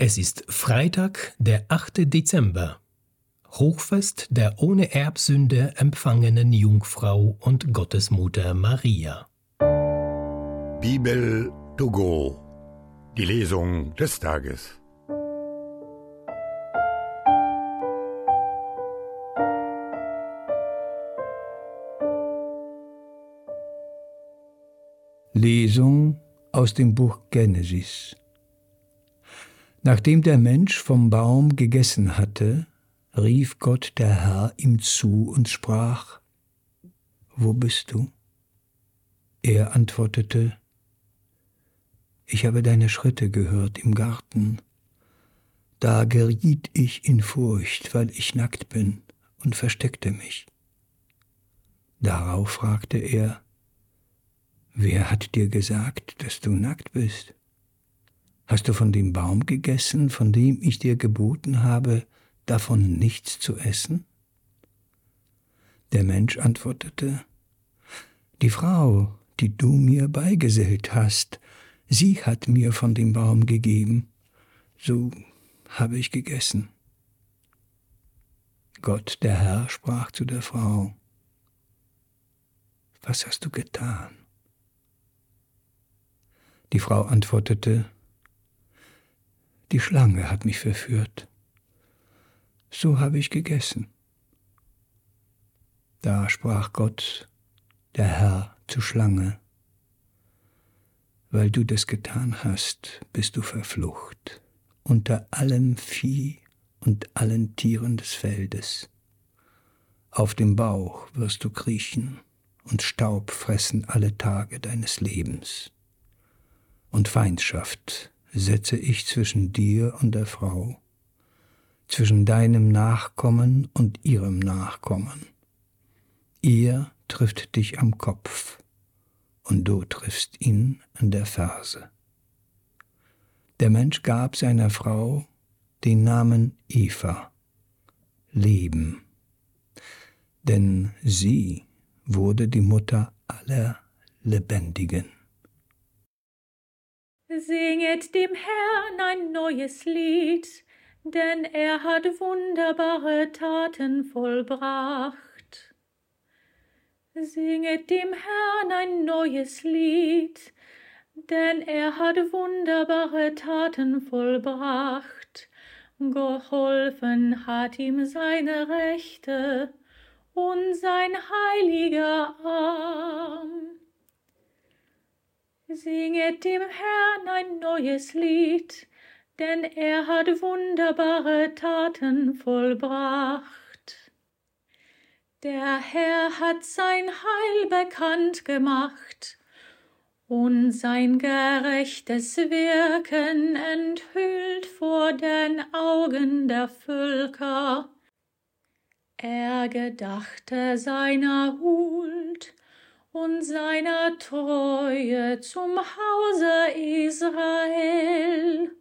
Es ist Freitag, der 8. Dezember, Hochfest der ohne Erbsünde empfangenen Jungfrau und Gottesmutter Maria. Bibel to go, die Lesung des Tages. Lesung aus dem Buch Genesis. Nachdem der Mensch vom Baum gegessen hatte, rief Gott der Herr ihm zu und sprach, Wo bist du? Er antwortete, Ich habe deine Schritte gehört im Garten. Da geriet ich in Furcht, weil ich nackt bin, und versteckte mich. Darauf fragte er, Wer hat dir gesagt, dass du nackt bist? Hast du von dem Baum gegessen, von dem ich dir geboten habe, davon nichts zu essen? Der Mensch antwortete, Die Frau, die du mir beigesellt hast, sie hat mir von dem Baum gegeben, so habe ich gegessen. Gott, der Herr, sprach zu der Frau, Was hast du getan? Die Frau antwortete, die Schlange hat mich verführt. So habe ich gegessen. Da sprach Gott, der Herr, zur Schlange, weil du das getan hast, bist du verflucht unter allem Vieh und allen Tieren des Feldes. Auf dem Bauch wirst du kriechen und Staub fressen alle Tage deines Lebens. Und Feindschaft setze ich zwischen dir und der Frau, zwischen deinem Nachkommen und ihrem Nachkommen. Ihr trifft dich am Kopf, und du triffst ihn an der Ferse. Der Mensch gab seiner Frau den Namen Eva, Leben, denn sie wurde die Mutter aller Lebendigen. Singet dem Herrn ein neues Lied, denn er hat wunderbare Taten vollbracht. Singet dem Herrn ein neues Lied, denn er hat wunderbare Taten vollbracht. Geholfen hat ihm seine Rechte und sein heiliger Arm. Singet dem Herrn ein neues Lied, denn er hat wunderbare Taten vollbracht. Der Herr hat sein Heil bekannt gemacht und sein gerechtes Wirken enthüllt vor den Augen der Völker. Er gedachte seiner Huld und seiner Treue zum Hause Israel.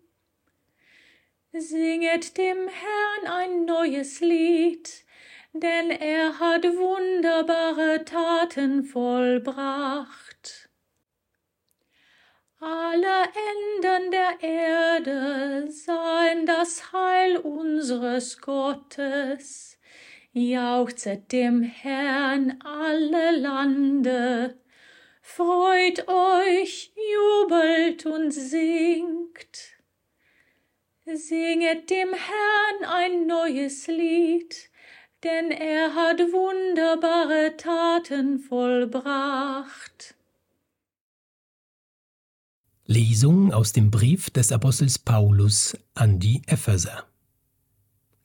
Singet dem Herrn ein neues Lied, denn er hat wunderbare Taten vollbracht. Alle Enden der Erde sahen das Heil unseres Gottes jauchzet dem Herrn alle Lande, freut euch, jubelt und singt. Singet dem Herrn ein neues Lied, denn er hat wunderbare Taten vollbracht. Lesung aus dem Brief des Apostels Paulus an die Epheser.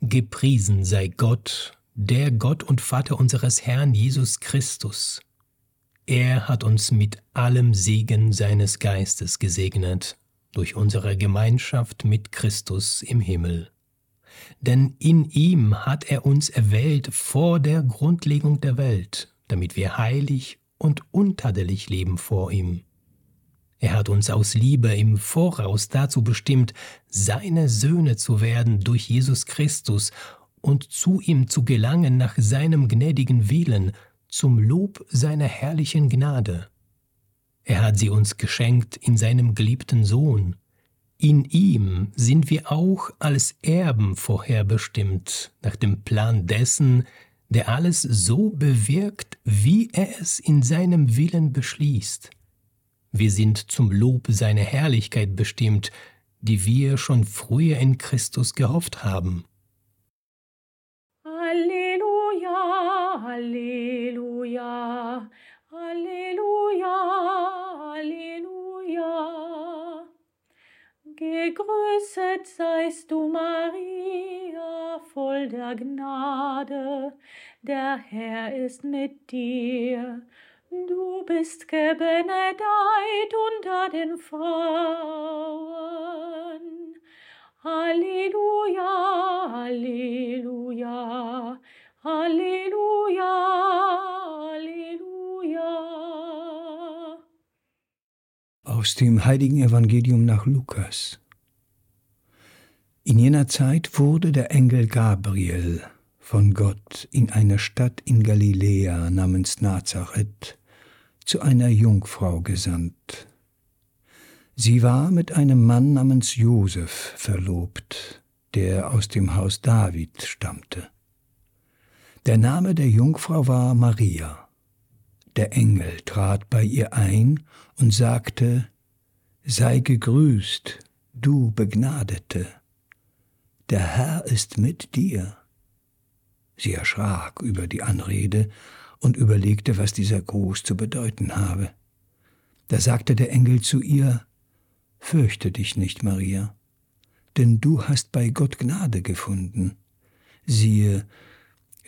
Gepriesen sei Gott, der Gott und Vater unseres Herrn Jesus Christus. Er hat uns mit allem Segen seines Geistes gesegnet durch unsere Gemeinschaft mit Christus im Himmel. Denn in ihm hat er uns erwählt vor der Grundlegung der Welt, damit wir heilig und untadelig leben vor ihm. Er hat uns aus Liebe im Voraus dazu bestimmt, seine Söhne zu werden durch Jesus Christus und zu ihm zu gelangen nach seinem gnädigen Willen, zum Lob seiner herrlichen Gnade. Er hat sie uns geschenkt in seinem geliebten Sohn. In ihm sind wir auch als Erben vorherbestimmt, nach dem Plan dessen, der alles so bewirkt, wie er es in seinem Willen beschließt. Wir sind zum Lob seiner Herrlichkeit bestimmt, die wir schon früher in Christus gehofft haben. Halleluja, Halleluja, Halleluja. Gegrüßet seist du, Maria, voll der Gnade, der Herr ist mit dir. Du bist gebenedeit unter den Frauen. Halleluja, Halleluja, Halleluja, Halleluja. Aus dem heiligen Evangelium nach Lukas. In jener Zeit wurde der Engel Gabriel von Gott in eine Stadt in Galiläa namens Nazareth zu einer Jungfrau gesandt. Sie war mit einem Mann namens Josef verlobt, der aus dem Haus David stammte. Der Name der Jungfrau war Maria. Der Engel trat bei ihr ein und sagte, Sei gegrüßt, du Begnadete, der Herr ist mit dir. Sie erschrak über die Anrede und überlegte, was dieser Gruß zu bedeuten habe. Da sagte der Engel zu ihr, Fürchte dich nicht, Maria, denn du hast bei Gott Gnade gefunden. Siehe,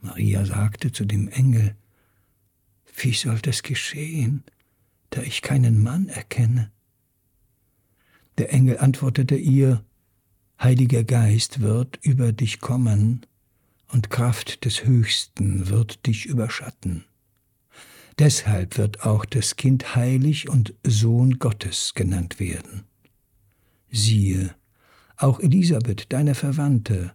Maria sagte zu dem Engel, Wie soll das geschehen, da ich keinen Mann erkenne? Der Engel antwortete ihr, Heiliger Geist wird über dich kommen, und Kraft des Höchsten wird dich überschatten. Deshalb wird auch das Kind heilig und Sohn Gottes genannt werden. Siehe, auch Elisabeth, deine Verwandte,